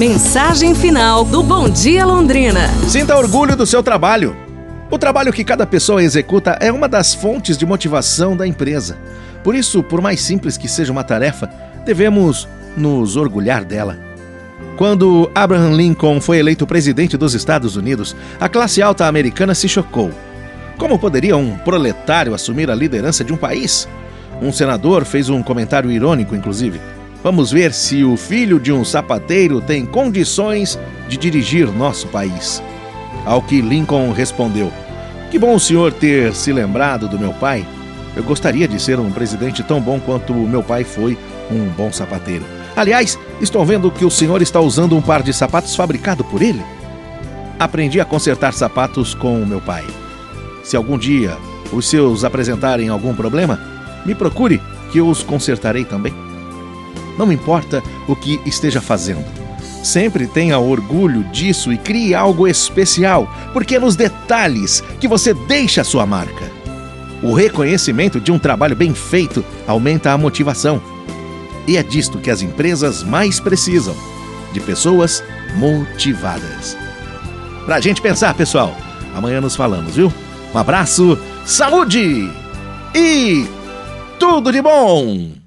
Mensagem final do Bom Dia Londrina. Sinta orgulho do seu trabalho. O trabalho que cada pessoa executa é uma das fontes de motivação da empresa. Por isso, por mais simples que seja uma tarefa, devemos nos orgulhar dela. Quando Abraham Lincoln foi eleito presidente dos Estados Unidos, a classe alta americana se chocou. Como poderia um proletário assumir a liderança de um país? Um senador fez um comentário irônico, inclusive. Vamos ver se o filho de um sapateiro tem condições de dirigir nosso país. Ao que Lincoln respondeu: Que bom o senhor ter se lembrado do meu pai. Eu gostaria de ser um presidente tão bom quanto o meu pai foi um bom sapateiro. Aliás, estou vendo que o senhor está usando um par de sapatos fabricado por ele. Aprendi a consertar sapatos com o meu pai. Se algum dia os seus apresentarem algum problema, me procure que eu os consertarei também. Não importa o que esteja fazendo. Sempre tenha orgulho disso e crie algo especial, porque é nos detalhes que você deixa a sua marca. O reconhecimento de um trabalho bem feito aumenta a motivação. E é disto que as empresas mais precisam: de pessoas motivadas. Pra gente pensar, pessoal. Amanhã nos falamos, viu? Um abraço, saúde e tudo de bom!